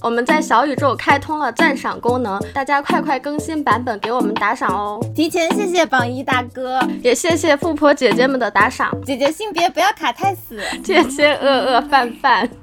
我们在小宇宙开通了赞赏功能，大家快快更新版本给我们打赏哦！提前谢谢榜一大哥，也谢谢富婆姐姐们的打赏。姐姐性别不要卡太死，谢谢饿饿饭饭。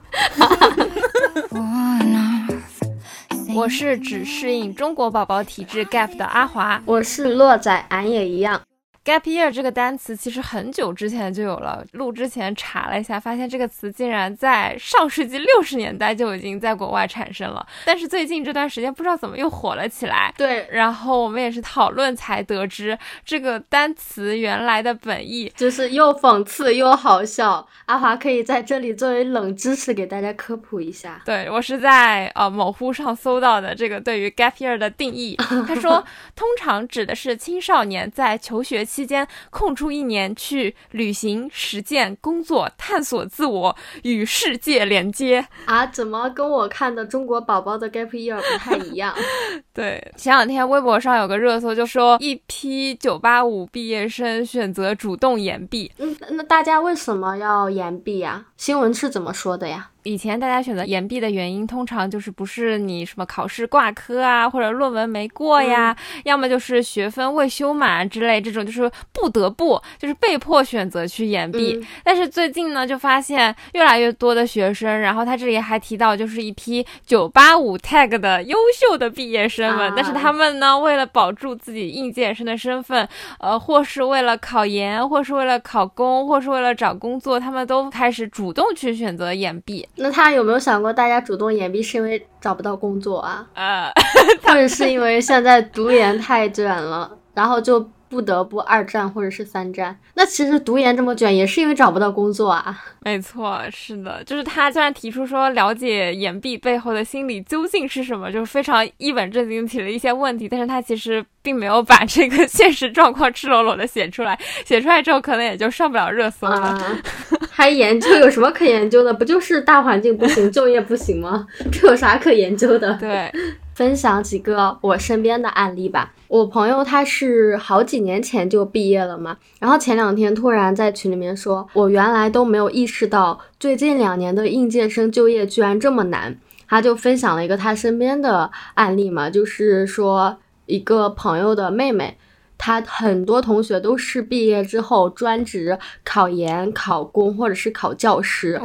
我是只适应中国宝宝体质 gap 的阿华，我是洛仔，俺也一样。Gap year 这个单词其实很久之前就有了，录之前查了一下，发现这个词竟然在上世纪六十年代就已经在国外产生了，但是最近这段时间不知道怎么又火了起来。对，然后我们也是讨论才得知这个单词原来的本意就是又讽刺又好笑。阿华可以在这里作为冷知识给大家科普一下。对我是在呃某乎上搜到的这个对于 Gap year 的定义，他说 通常指的是青少年在求学。期间空出一年去旅行、实践、工作、探索自我、与世界连接啊？怎么跟我看的中国宝宝的 gap year 不太一样？对，前两天微博上有个热搜，就说一批九八五毕业生选择主动延毕。嗯，那大家为什么要延毕呀？新闻是怎么说的呀？以前大家选择延毕的原因，通常就是不是你什么考试挂科啊，或者论文没过呀，要么就是学分未修满之类，这种就是不得不，就是被迫选择去延毕。但是最近呢，就发现越来越多的学生，然后他这里还提到，就是一批九八五 tag 的优秀的毕业生们，但是他们呢，为了保住自己应届生的身份，呃，或是为了考研，或是为了考公，或是为了找工作，他们都开始主动去选择延毕。那他有没有想过，大家主动延毕是因为找不到工作啊？啊，或者是因为现在读研太卷了，然后就。不得不二战或者是三战，那其实读研这么卷也是因为找不到工作啊。没错，是的，就是他虽然提出说了解岩壁背后的心理究竟是什么，就是非常一本正经提了一些问题，但是他其实并没有把这个 现实状况赤裸裸的写出来，写出来之后可能也就上不了热搜了。还研究有什么可研究的？不就是大环境不行，就业不行吗？这有啥可研究的？对。分享几个我身边的案例吧。我朋友他是好几年前就毕业了嘛，然后前两天突然在群里面说，我原来都没有意识到最近两年的应届生就业居然这么难。他就分享了一个他身边的案例嘛，就是说一个朋友的妹妹。他很多同学都是毕业之后专职考研、考公或者是考教师，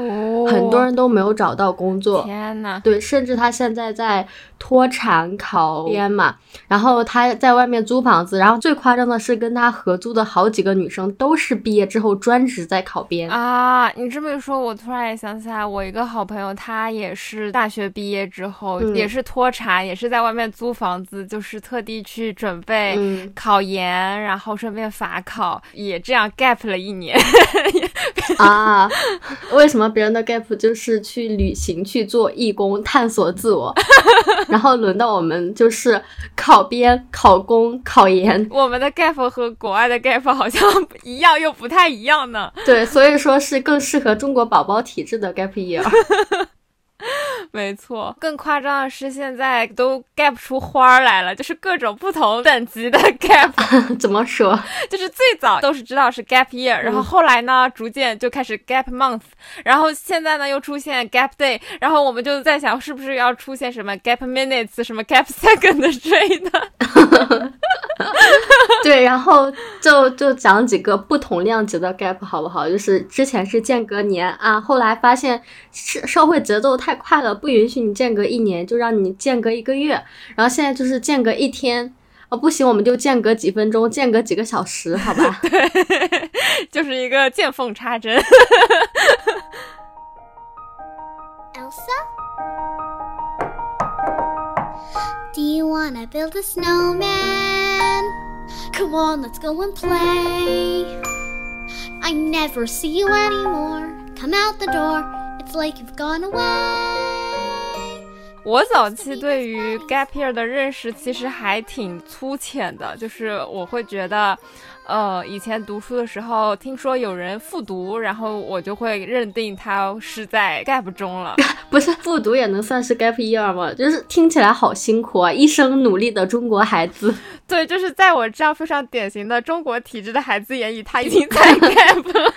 很多人都没有找到工作。天呐，对，甚至他现在在脱产考编嘛，然后他在外面租房子，然后最夸张的是跟他合租的好几个女生都是毕业之后专职在考编啊！你这么一说，我突然也想起来，我一个好朋友，他也是大学毕业之后也是脱产，也是在外面租房子，就是特地去准备考研。年，然后顺便法考，也这样 gap 了一年 啊？为什么别人的 gap 就是去旅行、去做义工、探索自我，然后轮到我们就是考编、考公、考研？我们的 gap 和国外的 gap 好像一样又不太一样呢。对，所以说是更适合中国宝宝体质的 gap year。没错，更夸张的是，现在都 gap 出花来了，就是各种不同等级的 gap。怎么说？就是最早都是知道是 gap year，然后后来呢，逐渐就开始 gap month，然后现在呢又出现 gap day，然后我们就在想，是不是要出现什么 gap minutes、什么 gap second 之类的？对，然后就就讲几个不同量级的 gap 好不好？就是之前是间隔年啊，后来发现社社会节奏太快了，不允许你间隔一年，就让你间隔一个月。然后现在就是间隔一天，哦不行，我们就间隔几分钟，间隔几个小时，好吧？对，就是一个见缝插针。Elsa，Do you wanna build a snowman？Come on，let's go and play。I never see you anymore。Come out the door。我早期对于 gap year 的认识其实还挺粗浅的，就是我会觉得，呃，以前读书的时候听说有人复读，然后我就会认定他是在 gap 中了。不是复读也能算是 gap year 吗？就是听起来好辛苦啊，一生努力的中国孩子。对，就是在我这样非常典型的中国体质的孩子眼里，他已经在 gap 了。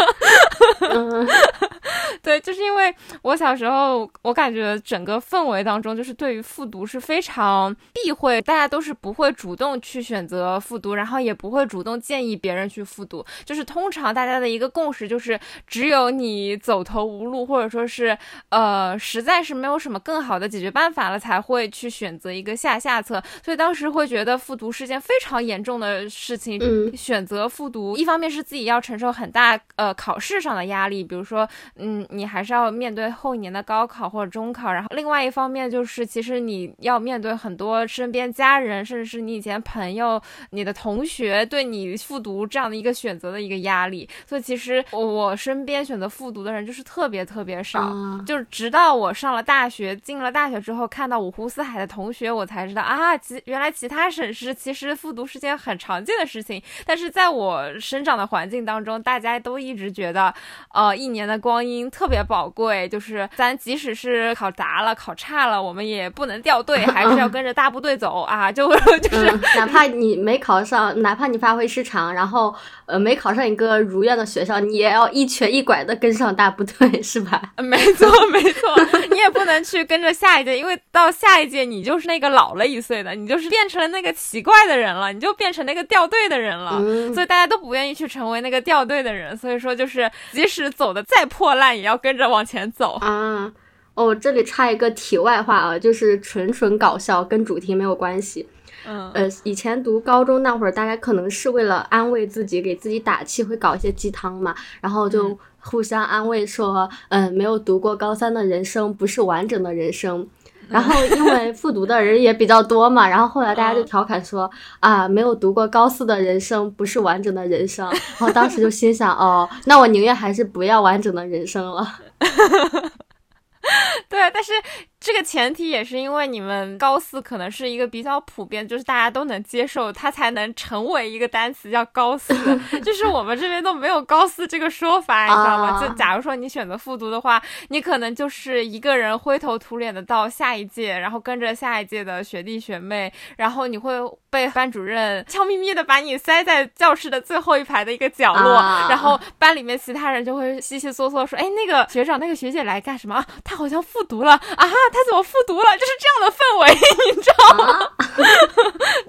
对，就是因为我小时候，我感觉整个氛围当中，就是对于复读是非常避讳，大家都是不会主动去选择复读，然后也不会主动建议别人去复读。就是通常大家的一个共识就是，只有你走投无路，或者说是呃，实在是没有什么更好的解决办法了，才会去选择一个下下策。所以当时会觉得复读是件非常严重的事情。嗯，选择复读，一方面是自己要承受很大呃考试上的压力，比如说嗯。你还是要面对后一年的高考或者中考，然后另外一方面就是，其实你要面对很多身边家人，甚至是你以前朋友、你的同学对你复读这样的一个选择的一个压力。所以其实我身边选择复读的人就是特别特别少，就是直到我上了大学，进了大学之后，看到五湖四海的同学，我才知道啊，其原来其他省市其实复读是件很常见的事情。但是在我生长的环境当中，大家都一直觉得，呃，一年的光阴。特别宝贵，就是咱即使是考砸了、考差了，我们也不能掉队，还是要 跟着大部队走啊！就 就是哪怕你没考上，哪怕你发挥失常，然后呃没考上一个如愿的学校，你也要一瘸一拐的跟上大部队，是吧？没错，没错，你也不能去跟着下一届，因为到下一届你就是那个老了一岁的，你就是变成了那个奇怪的人了，你就变成那个掉队的人了。所以大家都不愿意去成为那个掉队的人，所以说就是即使走的再破烂也要。要跟着往前走啊！哦，这里插一个题外话啊，就是纯纯搞笑，跟主题没有关系。嗯，呃，以前读高中那会儿，大家可能是为了安慰自己，给自己打气，会搞一些鸡汤嘛，然后就互相安慰说，嗯，没有读过高三的人生不是完整的人生。然后因为复读的人也比较多嘛，然后后来大家就调侃说啊，没有读过高四的人生不是完整的人生。然后当时就心想，哦，那我宁愿还是不要完整的人生了。对，但是。这个前提也是因为你们高四可能是一个比较普遍，就是大家都能接受，它才能成为一个单词叫高四。就是我们这边都没有高四这个说法，你知道吗？就假如说你选择复读的话，你可能就是一个人灰头土脸的到下一届，然后跟着下一届的学弟学妹，然后你会被班主任悄咪咪的把你塞在教室的最后一排的一个角落，然后班里面其他人就会悉悉嗦嗦说：“哎，那个学长、那个学姐来干什么啊？他好像复读了啊。”他怎么复读了？就是这样的氛围，你知道吗？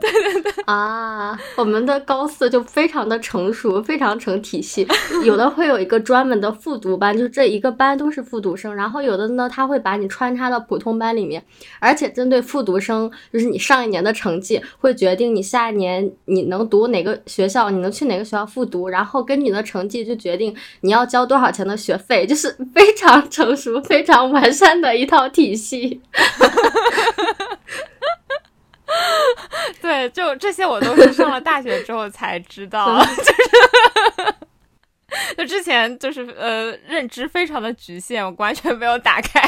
对对。对啊！我们的高四就非常的成熟，非常成体系。有的会有一个专门的复读班，就这一个班都是复读生。然后有的呢，他会把你穿插到普通班里面，而且针对复读生，就是你上一年的成绩会决定你下一年你能读哪个学校，你能去哪个学校复读。然后根据你的成绩就决定你要交多少钱的学费，就是非常成熟、非常完善的一套体系。对，就这些我都是上了大学之后才知道 就是就之前就是呃认知非常的局限，我完全没有打开。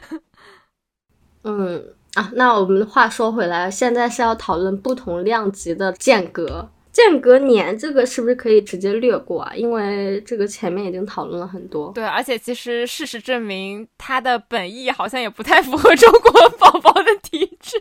嗯啊，那我们话说回来，现在是要讨论不同量级的间隔。间隔年这个是不是可以直接略过啊？因为这个前面已经讨论了很多。对，而且其实事实证明，它的本意好像也不太符合 中国宝宝的体质。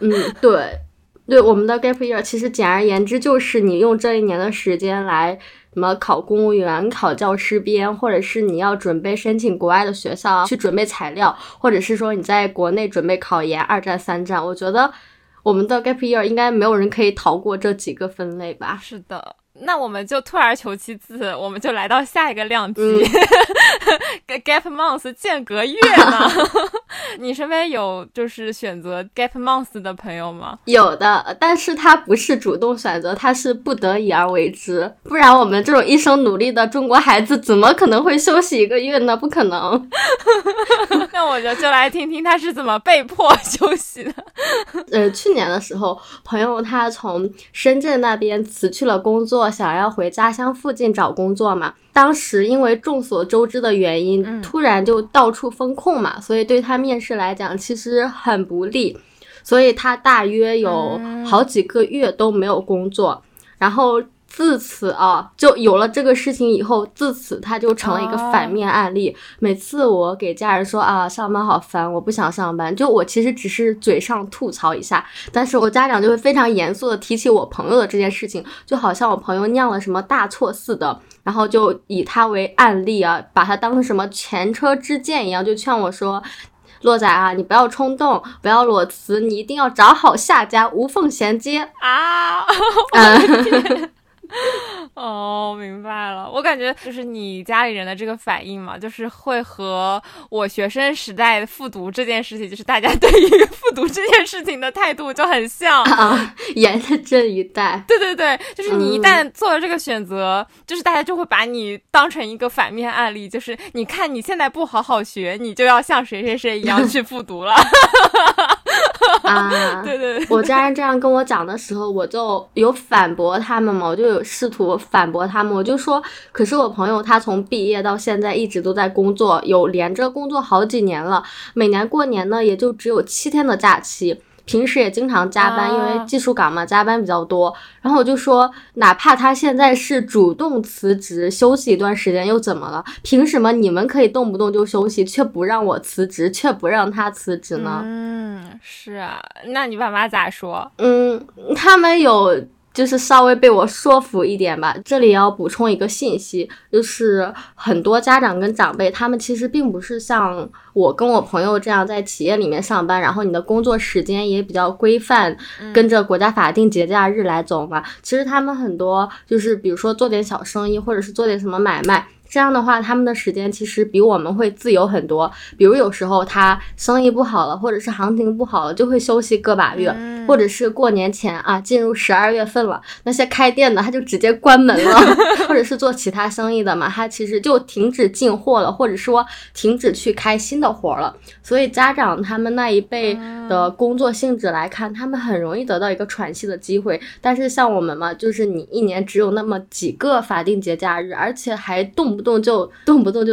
嗯，对，对，我们的 gap year 其实简而言之就是你用这一年的时间来什么考公务员、考教师编，或者是你要准备申请国外的学校去准备材料，或者是说你在国内准备考研，二战、三战，我觉得。我们的 gap year 应该没有人可以逃过这几个分类吧？是的。那我们就退而求其次，我们就来到下一个量级，gap month 间隔月呢？你身边有就是选择 gap month 的朋友吗？有的，但是他不是主动选择，他是不得已而为之。不然我们这种一生努力的中国孩子，怎么可能会休息一个月呢？不可能。那我就就来听听他是怎么被迫休息的。呃，去年的时候，朋友他从深圳那边辞去了工作。想要回家乡附近找工作嘛？当时因为众所周知的原因，突然就到处封控嘛，所以对他面试来讲其实很不利，所以他大约有好几个月都没有工作，然后。自此啊，就有了这个事情以后，自此他就成了一个反面案例。每次我给家人说啊，上班好烦，我不想上班，就我其实只是嘴上吐槽一下，但是我家长就会非常严肃的提起我朋友的这件事情，就好像我朋友酿了什么大错似的。然后就以他为案例啊，把他当成什么前车之鉴一样，就劝我说。洛仔啊，你不要冲动，不要裸辞，你一定要找好下家，无缝衔接啊！嗯 哦，明白了。我感觉就是你家里人的这个反应嘛，就是会和我学生时代复读这件事情，就是大家对于复读这件事情的态度就很像啊。沿着这一代，对对对，就是你一旦做了这个选择，就是大家就会把你当成一个反面案例，就是你看你现在不好好学，你就要像谁谁谁一样 去复读了。啊，对对，我家人这样跟我讲的时候，我就有反驳他们嘛，我就有试图反驳他们，我就说，可是我朋友他从毕业到现在一直都在工作，有连着工作好几年了，每年过年呢也就只有七天的假期。平时也经常加班，因为技术岗嘛，加班比较多。然后我就说，哪怕他现在是主动辞职休息一段时间，又怎么了？凭什么你们可以动不动就休息，却不让我辞职，却不让他辞职呢？嗯，是啊，那你爸妈咋说？嗯，他们有。就是稍微被我说服一点吧。这里要补充一个信息，就是很多家长跟长辈，他们其实并不是像我跟我朋友这样在企业里面上班，然后你的工作时间也比较规范，跟着国家法定节假日来走嘛。其实他们很多就是，比如说做点小生意，或者是做点什么买卖。这样的话，他们的时间其实比我们会自由很多。比如有时候他生意不好了，或者是行情不好了，就会休息个把月，或者是过年前啊，进入十二月份了，那些开店的他就直接关门了，或者是做其他生意的嘛，他其实就停止进货了，或者说停止去开新的活了。所以家长他们那一辈的工作性质来看，他们很容易得到一个喘息的机会。但是像我们嘛，就是你一年只有那么几个法定节假日，而且还动。动就动不动就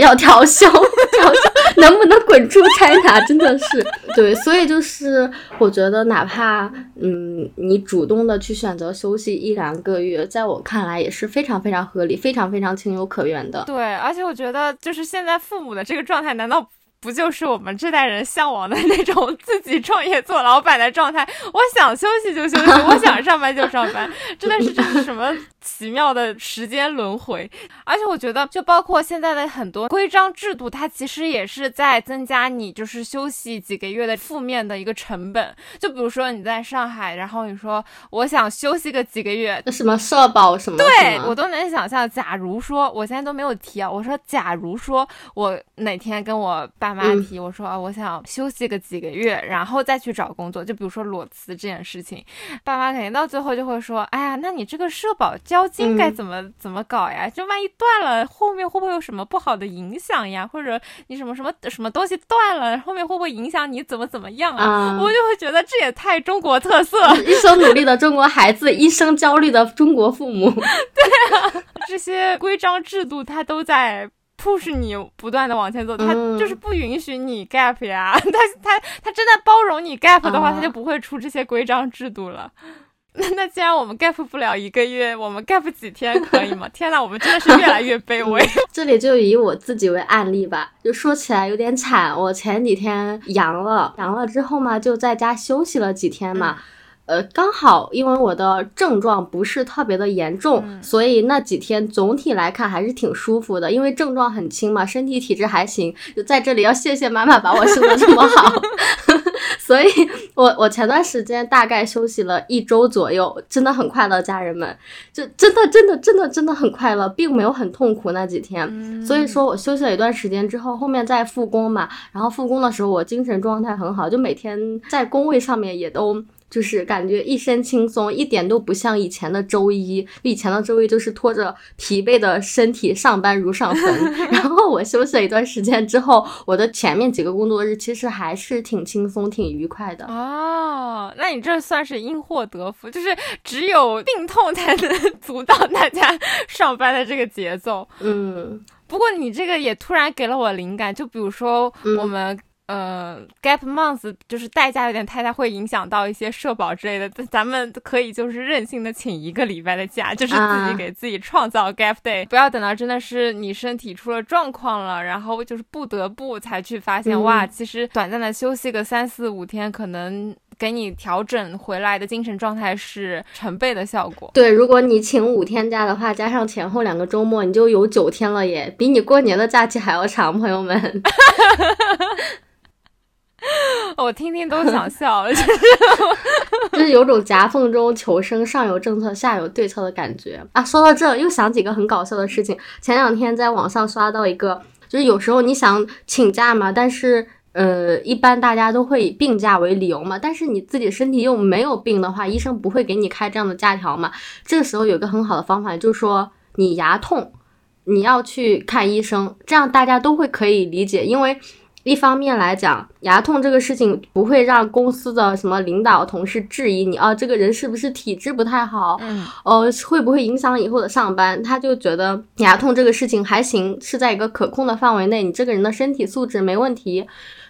要调休，调休能不能滚出差呢真的是对，所以就是我觉得，哪怕嗯，你主动的去选择休息一两个月，在我看来也是非常非常合理、非常非常情有可原的。对，而且我觉得，就是现在父母的这个状态，难道？不就是我们这代人向往的那种自己创业做老板的状态？我想休息就休息，我想上班就上班，真的是这是什么奇妙的时间轮回？而且我觉得，就包括现在的很多规章制度，它其实也是在增加你就是休息几个月的负面的一个成本。就比如说你在上海，然后你说我想休息个几个月，那什么社保什么，对我都能想象。假如说我现在都没有提啊，我说假如说我哪天跟我爸。爸妈提我说啊，我想休息个几个月，然后再去找工作。就比如说裸辞这件事情，爸妈肯定到最后就会说，哎呀，那你这个社保交金该怎么怎么搞呀？就万一断了，后面会不会有什么不好的影响呀？或者你什么什么什么东西断了，后面会不会影响你怎么怎么样啊？我就会觉得这也太中国特色，一生努力的中国孩子，一生焦虑的中国父母。对啊，这些规章制度它都在。Push 你不断的往前走，他就是不允许你 gap 呀。他他他真的包容你 gap 的话，他就不会出这些规章制度了。那那既然我们 gap 不了一个月，我们 gap 几天可以吗？天呐，我们真的是越来越卑微。这里就以我自己为案例吧，就说起来有点惨。我前几天阳了，阳了之后嘛，就在家休息了几天嘛。呃，刚好因为我的症状不是特别的严重，所以那几天总体来看还是挺舒服的。因为症状很轻嘛，身体体质还行。就在这里要谢谢妈妈把我生的这么好，所以我我前段时间大概休息了一周左右，真的很快乐，家人们，就真的真的真的真的很快乐，并没有很痛苦那几天。所以说我休息了一段时间之后，后面再复工嘛，然后复工的时候我精神状态很好，就每天在工位上面也都。就是感觉一身轻松，一点都不像以前的周一。以前的周一就是拖着疲惫的身体上班如上坟。然后我休息了一段时间之后，我的前面几个工作日其实还是挺轻松、挺愉快的。哦，那你这算是因祸得福，就是只有病痛才能 阻挡大家 上班的这个节奏。嗯，不过你这个也突然给了我灵感，就比如说我们。呃，gap month 就是代价有点太大，会影响到一些社保之类的。咱们可以就是任性的请一个礼拜的假，就是自己给自己创造 gap day，不要等到真的是你身体出了状况了，然后就是不得不才去发现，哇，其实短暂的休息个三四五天可能。给你调整回来的精神状态是成倍的效果。对，如果你请五天假的话，加上前后两个周末，你就有九天了耶，比你过年的假期还要长，朋友们。我听听都想笑了，就是有种夹缝中求生，上有政策，下有对策的感觉啊。说到这，又想起个很搞笑的事情。前两天在网上刷到一个，就是有时候你想请假嘛，但是呃，一般大家都会以病假为理由嘛。但是你自己身体又没有病的话，医生不会给你开这样的假条嘛。这个时候有一个很好的方法，就是说你牙痛，你要去看医生，这样大家都会可以理解，因为。一方面来讲，牙痛这个事情不会让公司的什么领导同事质疑你啊，这个人是不是体质不太好？嗯，呃，会不会影响以后的上班？他就觉得牙痛这个事情还行，是在一个可控的范围内，你这个人的身体素质没问题。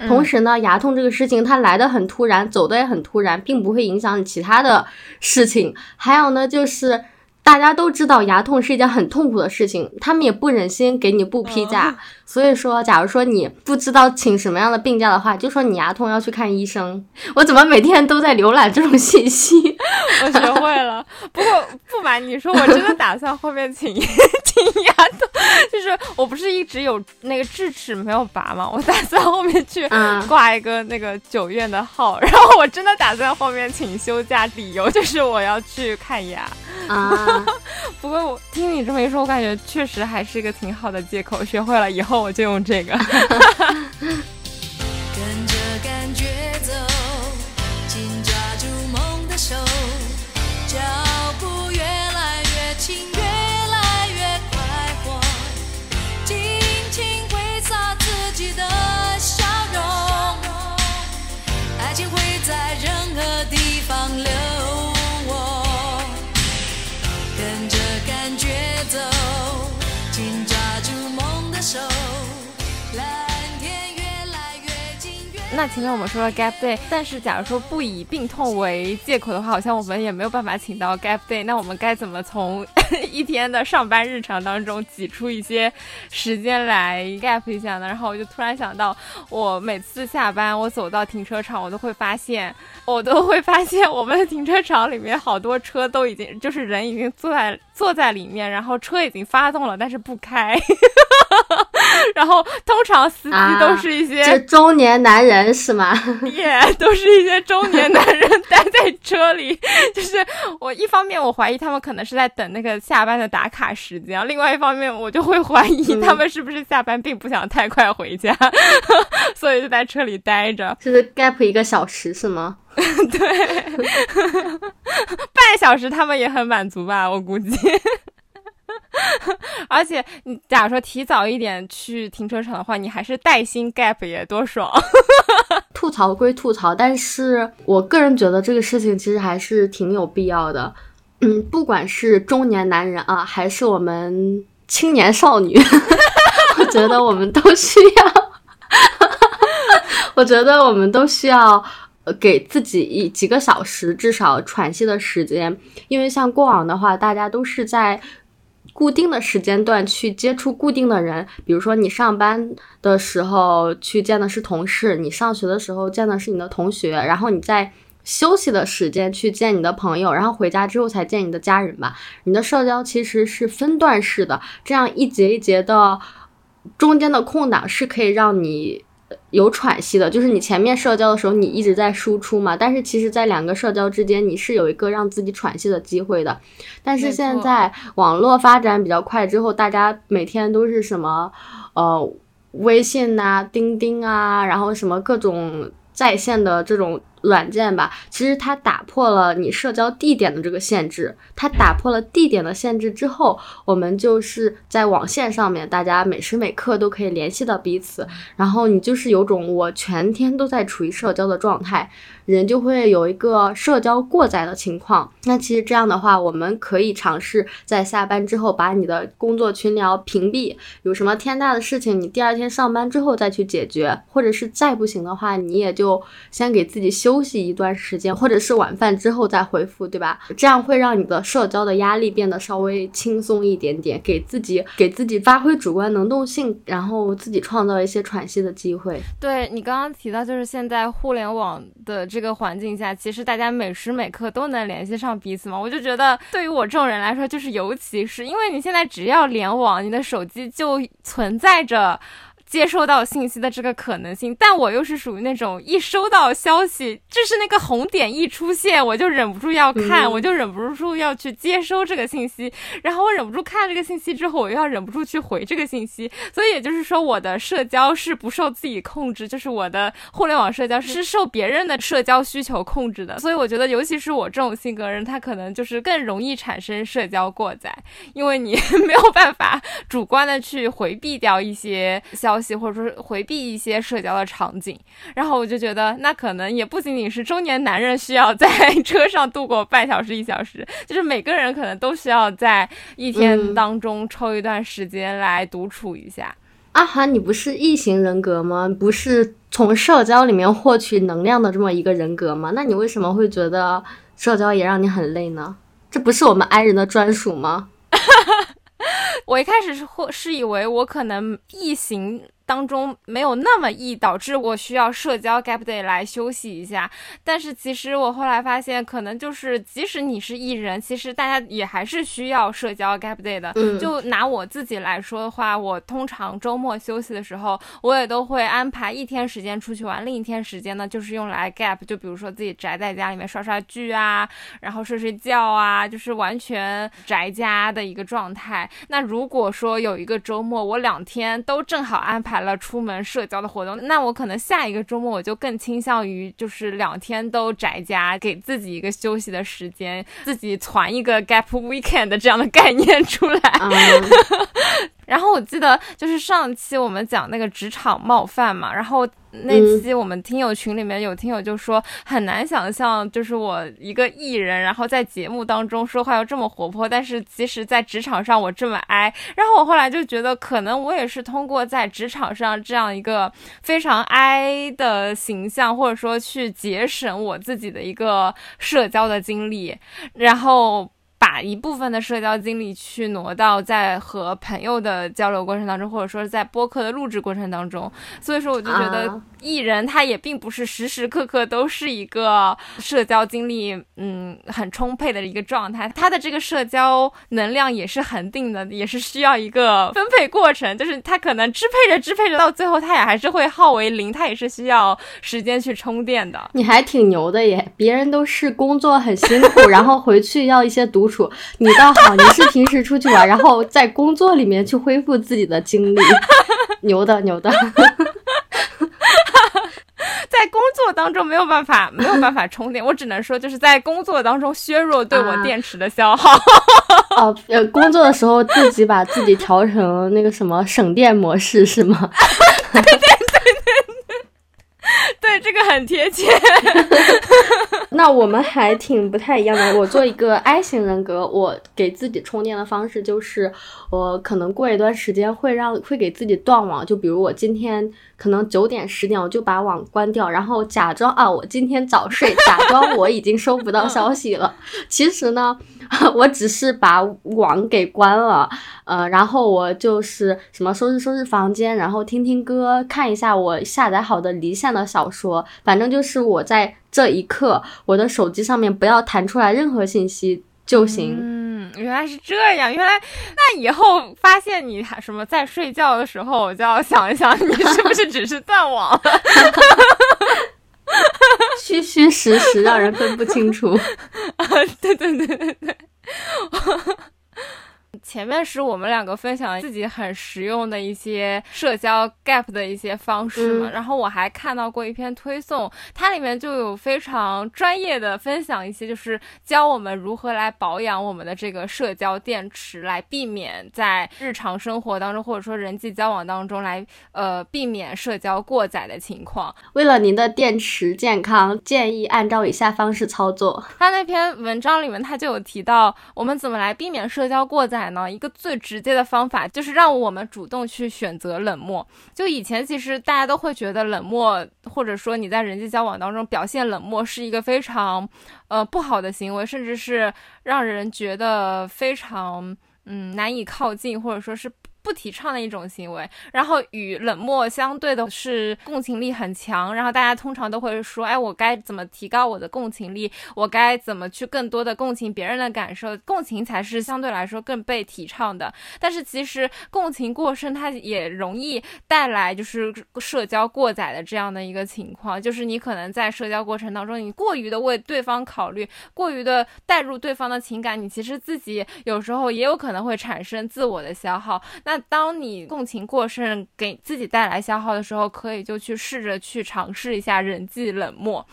同时呢，牙痛这个事情它来的很突然，走的也很突然，并不会影响你其他的事情。还有呢，就是大家都知道牙痛是一件很痛苦的事情，他们也不忍心给你不批假。所以说，假如说你不知道请什么样的病假的话，就说你牙痛要去看医生。我怎么每天都在浏览这种信息？我学会了。不过不瞒你说，我真的打算后面请 请牙痛，就是我不是一直有那个智齿没有拔吗？我打算后面去挂一个那个九院的号，然后我真的打算后面请休假，理由就是我要去看牙啊。不过我听你这么一说，我感觉确实还是一个挺好的借口。学会了以后。我就用这个。那前面我们说了 gap day，但是假如说不以病痛为借口的话，好像我们也没有办法请到 gap day。那我们该怎么从 一天的上班日常当中挤出一些时间来 gap 一下呢？然后我就突然想到，我每次下班我走到停车场，我都会发现，我都会发现我们的停车场里面好多车都已经就是人已经坐在坐在里面，然后车已经发动了，但是不开。哈哈哈哈然后通常司机 都是一些中年男人是吗？耶，都是一些中年男人待在车里。就是我一方面我怀疑他们可能是在等那个下班的打卡时间，另外一方面我就会怀疑他们是不是下班并不想太快回家，所以就在车里待着。就是 gap 一个小时是吗？对，半小时他们也很满足吧，我估计。而且，你假如说提早一点去停车场的话，你还是带薪 gap 也多爽。吐槽归吐槽，但是我个人觉得这个事情其实还是挺有必要的。嗯，不管是中年男人啊，还是我们青年少女，我觉得我们都需要。我觉得我们都需要给自己一几个小时至少喘息的时间，因为像过往的话，大家都是在。固定的时间段去接触固定的人，比如说你上班的时候去见的是同事，你上学的时候见的是你的同学，然后你在休息的时间去见你的朋友，然后回家之后才见你的家人吧。你的社交其实是分段式的，这样一节一节的中间的空档是可以让你。有喘息的，就是你前面社交的时候，你一直在输出嘛。但是其实，在两个社交之间，你是有一个让自己喘息的机会的。但是现在网络发展比较快之后，大家每天都是什么，呃，微信呐、钉钉啊，然后什么各种在线的这种。软件吧，其实它打破了你社交地点的这个限制。它打破了地点的限制之后，我们就是在网线上面，大家每时每刻都可以联系到彼此。然后你就是有种我全天都在处于社交的状态。人就会有一个社交过载的情况。那其实这样的话，我们可以尝试在下班之后把你的工作群聊屏蔽。有什么天大的事情，你第二天上班之后再去解决，或者是再不行的话，你也就先给自己休。息一段时间，或者是晚饭之后再回复，对吧？这样会让你的社交的压力变得稍微轻松一点点，给自己给自己发挥主观能动性，然后自己创造一些喘息的机会。对你刚刚提到，就是现在互联网的这这个环境下，其实大家每时每刻都能联系上彼此嘛。我就觉得，对于我这种人来说，就是尤其是因为你现在只要联网，你的手机就存在着。接收到信息的这个可能性，但我又是属于那种一收到消息，就是那个红点一出现，我就忍不住要看，我就忍不住要去接收这个信息，然后我忍不住看这个信息之后，我又要忍不住去回这个信息，所以也就是说，我的社交是不受自己控制，就是我的互联网社交是受别人的社交需求控制的，所以我觉得，尤其是我这种性格人，他可能就是更容易产生社交过载，因为你 没有办法主观的去回避掉一些消。或者说是回避一些社交的场景，然后我就觉得那可能也不仅仅是中年男人需要在 车上度过半小时一小时，就是每个人可能都需要在一天当中抽一段时间来独处一下。阿涵，你不是异型人格吗？不是从社交里面获取能量的这么一个人格吗？那你为什么会觉得社交也让你很累呢？这不是我们 I 人的专属吗？我一开始是或是以为我可能异形。当中没有那么易导致我需要社交 gap day 来休息一下，但是其实我后来发现，可能就是即使你是艺人，其实大家也还是需要社交 gap day 的。就拿我自己来说的话，我通常周末休息的时候，我也都会安排一天时间出去玩，另一天时间呢就是用来 gap，就比如说自己宅在家里面刷刷剧啊，然后睡睡觉啊，就是完全宅家的一个状态。那如果说有一个周末，我两天都正好安排。了出门社交的活动，那我可能下一个周末我就更倾向于就是两天都宅家，给自己一个休息的时间，自己攒一个 gap weekend 这样的概念出来。然后我记得就是上期我们讲那个职场冒犯嘛，然后那期我们听友群里面有听友就说很难想象，就是我一个艺人，然后在节目当中说话又这么活泼，但是其实在职场上我这么哀。然后我后来就觉得，可能我也是通过在职场上这样一个非常哀的形象，或者说去节省我自己的一个社交的经历，然后。把一部分的社交精力去挪到在和朋友的交流过程当中，或者说是在播客的录制过程当中，所以说我就觉得艺人他也并不是时时刻刻都是一个社交精力嗯很充沛的一个状态，他的这个社交能量也是恒定的，也是需要一个分配过程，就是他可能支配着支配着到最后他也还是会耗为零，他也是需要时间去充电的。你还挺牛的耶，别人都是工作很辛苦，然后回去要一些独处。你倒好，你是平时出去玩，然后在工作里面去恢复自己的精力，牛 的牛的，在工作当中没有办法 没有办法充电，我只能说就是在工作当中削弱对我电池的消耗。哦，呃，工作的时候自己把自己调成那个什么省电模式是吗？对对对对。对，这个很贴切。那我们还挺不太一样的。我做一个 I 型人格，我给自己充电的方式就是，我可能过一段时间会让会给自己断网。就比如我今天可能九点十点我就把网关掉，然后假装啊我今天早睡，假装我已经收不到消息了。其实呢，我只是把网给关了。呃，然后我就是什么收拾收拾房间，然后听听歌，看一下我下载好的离线的小说，反正就是我在这一刻，我的手机上面不要弹出来任何信息就行。嗯，原来是这样，原来那以后发现你还什么在睡觉的时候，我就要想一想，你是不是只是断网？虚虚实实，让人分不清楚。啊，对对对对对。前面是我们两个分享自己很实用的一些社交 gap 的一些方式嘛，然后我还看到过一篇推送，它里面就有非常专业的分享一些，就是教我们如何来保养我们的这个社交电池，来避免在日常生活当中或者说人际交往当中来呃避免社交过载的情况。为了您的电池健康，建议按照以下方式操作。他那篇文章里面他就有提到，我们怎么来避免社交过载。一个最直接的方法，就是让我们主动去选择冷漠。就以前其实大家都会觉得冷漠，或者说你在人际交往当中表现冷漠是一个非常，呃不好的行为，甚至是让人觉得非常嗯难以靠近，或者说是。不提倡的一种行为，然后与冷漠相对的是共情力很强，然后大家通常都会说，哎，我该怎么提高我的共情力？我该怎么去更多的共情别人的感受？共情才是相对来说更被提倡的。但是其实共情过深，它也容易带来就是社交过载的这样的一个情况，就是你可能在社交过程当中，你过于的为对方考虑，过于的带入对方的情感，你其实自己有时候也有可能会产生自我的消耗。那那当你共情过剩给自己带来消耗的时候，可以就去试着去尝试一下人际冷漠。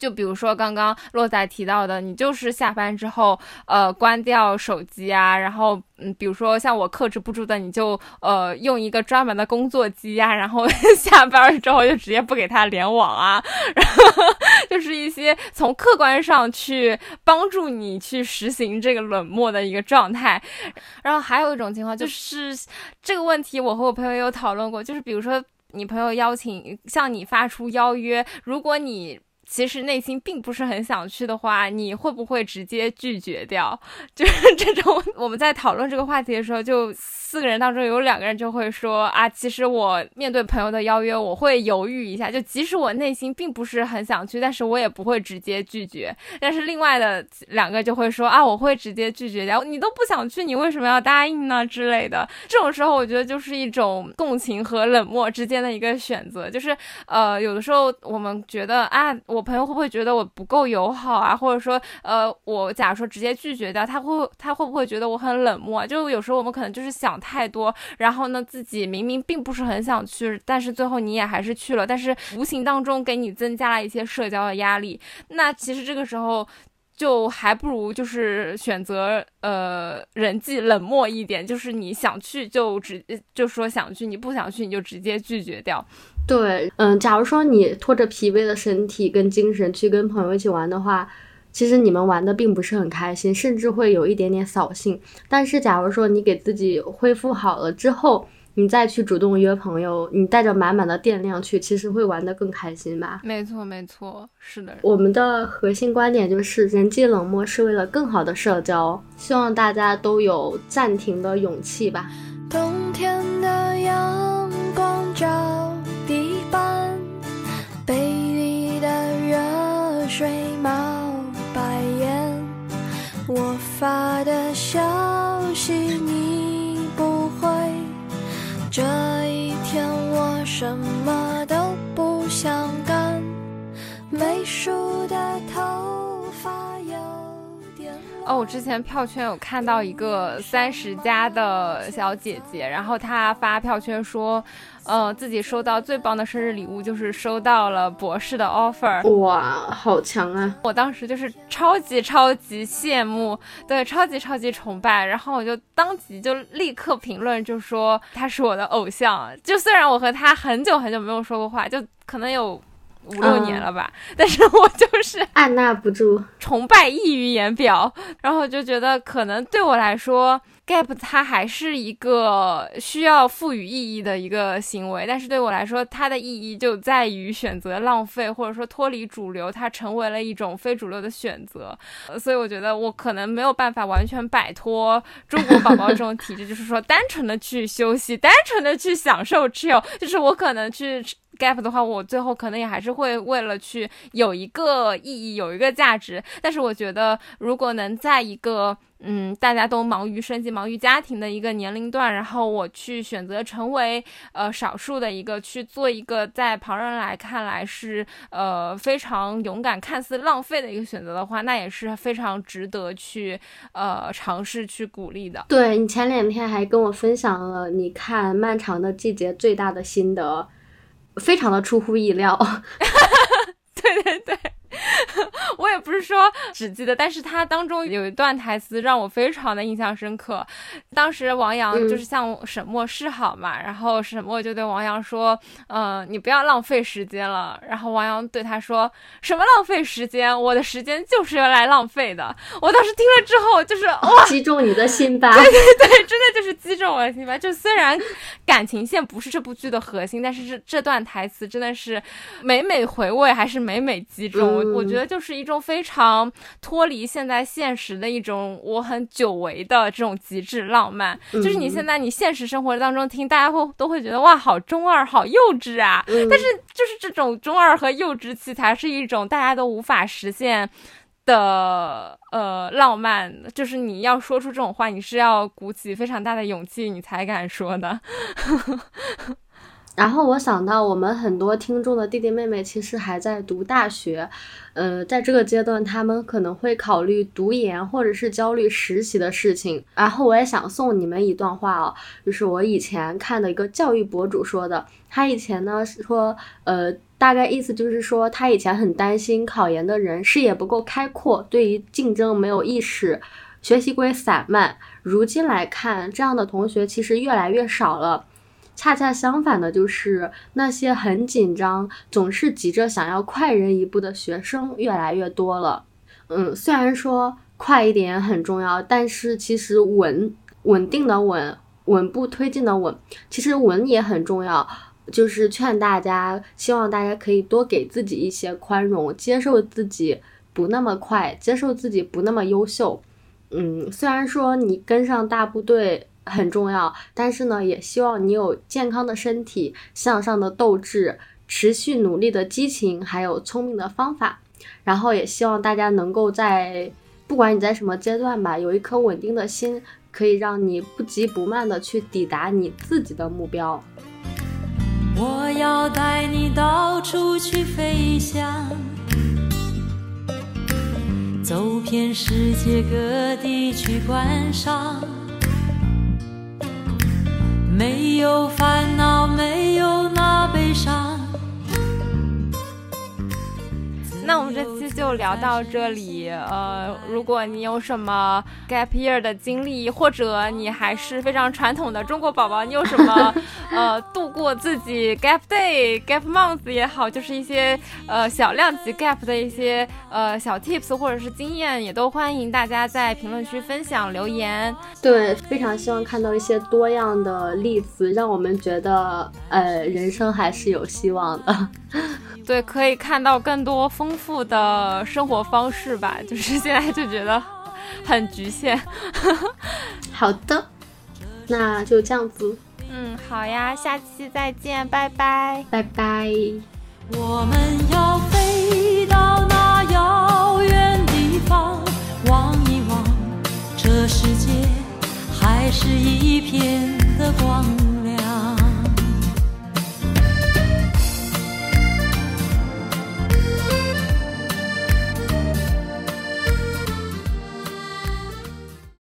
就比如说刚刚洛仔提到的，你就是下班之后，呃，关掉手机啊，然后，嗯，比如说像我克制不住的，你就呃用一个专门的工作机呀，然后 下班之后就直接不给他联网啊，然后就是一些从客观上去帮助你去实行这个冷漠的一个状态。然后还有一种情况就是这个问题，我和我朋友有讨论过，就是比如说你朋友邀请向你发出邀约，如果你。其实内心并不是很想去的话，你会不会直接拒绝掉？就是这种我们在讨论这个话题的时候，就四个人当中有两个人就会说啊，其实我面对朋友的邀约，我会犹豫一下，就即使我内心并不是很想去，但是我也不会直接拒绝。但是另外的两个就会说啊，我会直接拒绝掉。你都不想去，你为什么要答应呢？之类的。这种时候，我觉得就是一种共情和冷漠之间的一个选择。就是呃，有的时候我们觉得啊，我。朋友会不会觉得我不够友好啊？或者说，呃，我假如说直接拒绝掉，他会他会不会觉得我很冷漠？就有时候我们可能就是想太多，然后呢，自己明明并不是很想去，但是最后你也还是去了，但是无形当中给你增加了一些社交的压力。那其实这个时候就还不如就是选择呃人际冷漠一点，就是你想去就直就说想去，你不想去你就直接拒绝掉。对，嗯，假如说你拖着疲惫的身体跟精神去跟朋友一起玩的话，其实你们玩的并不是很开心，甚至会有一点点扫兴。但是假如说你给自己恢复好了之后，你再去主动约朋友，你带着满满的电量去，其实会玩得更开心吧？没错，没错，是的。我们的核心观点就是，人际冷漠是为了更好的社交，希望大家都有暂停的勇气吧。冬天的阳光照。发的消息你不回，这一天我什么都不想干，没输的头。哦，我之前票圈有看到一个三十加的小姐姐，然后她发票圈说。呃，自己收到最棒的生日礼物就是收到了博士的 offer，哇，好强啊！我当时就是超级超级羡慕，对，超级超级崇拜，然后我就当即就立刻评论，就说他是我的偶像。就虽然我和他很久很久没有说过话，就可能有五六年了吧，但是我就是按捺不住崇拜溢于言表，然后就觉得可能对我来说。gap 它还是一个需要赋予意义的一个行为，但是对我来说，它的意义就在于选择浪费，或者说脱离主流，它成为了一种非主流的选择。所以我觉得我可能没有办法完全摆脱中国宝宝这种体质，就是说单纯的去休息，单纯的去享受 chill，就是我可能去 gap 的话，我最后可能也还是会为了去有一个意义，有一个价值。但是我觉得如果能在一个嗯，大家都忙于生计、忙于家庭的一个年龄段，然后我去选择成为呃少数的一个去做一个在旁人来看来是呃非常勇敢、看似浪费的一个选择的话，那也是非常值得去呃尝试去鼓励的。对你前两天还跟我分享了你看《漫长的季节》最大的心得，非常的出乎意料。对 对对。我也不是是说只记得，但是他当中有一段台词让我非常的印象深刻。当时王阳就是向沈墨示好嘛，然后沈墨就对王阳说：“嗯，你不要浪费时间了。”然后王阳对他说：“什么浪费时间？我的时间就是用来浪费的。”我当时听了之后，就是哇，击中你的心吧？对对对，真的就是击中我的心吧。就虽然感情线不是这部剧的核心，但是这这段台词真的是每每回味，还是每每击中我。我觉得就是一种非常脱离现在现实的一种我很久违的这种极致浪漫。就是你现在你现实生活当中听，大家会都会觉得哇，好中二，好幼稚啊。但是就是这种中二和幼稚气，才是一种大家都无法实现。的呃浪漫，就是你要说出这种话，你是要鼓起非常大的勇气，你才敢说的。然后我想到，我们很多听众的弟弟妹妹其实还在读大学，呃，在这个阶段，他们可能会考虑读研或者是焦虑实习的事情。然后我也想送你们一段话哦，就是我以前看的一个教育博主说的，他以前呢说，呃。大概意思就是说，他以前很担心考研的人视野不够开阔，对于竞争没有意识，学习归散漫。如今来看，这样的同学其实越来越少了。恰恰相反的，就是那些很紧张、总是急着想要快人一步的学生越来越多了。嗯，虽然说快一点很重要，但是其实稳稳定的稳，稳步推进的稳，其实稳也很重要。就是劝大家，希望大家可以多给自己一些宽容，接受自己不那么快，接受自己不那么优秀。嗯，虽然说你跟上大部队很重要，但是呢，也希望你有健康的身体、向上的斗志、持续努力的激情，还有聪明的方法。然后也希望大家能够在不管你在什么阶段吧，有一颗稳定的心，可以让你不急不慢的去抵达你自己的目标。我要带你到处去飞翔，走遍世界各地去观赏，没有烦恼，没有那悲伤。那我们这期就聊到这里。呃，如果你有什么 gap year 的经历，或者你还是非常传统的中国宝宝，你有什么呃度过自己 gap day、gap month 也好，就是一些呃小量级 gap 的一些呃小 tips 或者是经验，也都欢迎大家在评论区分享留言。对，非常希望看到一些多样的例子，让我们觉得呃人生还是有希望的。对，可以看到更多丰富的呃生活方式吧就是现在就觉得很局限。好的那就这样子。嗯好呀下期再见拜拜。拜拜。我们要飞到那遥远地方望一望这世界还是一片的光。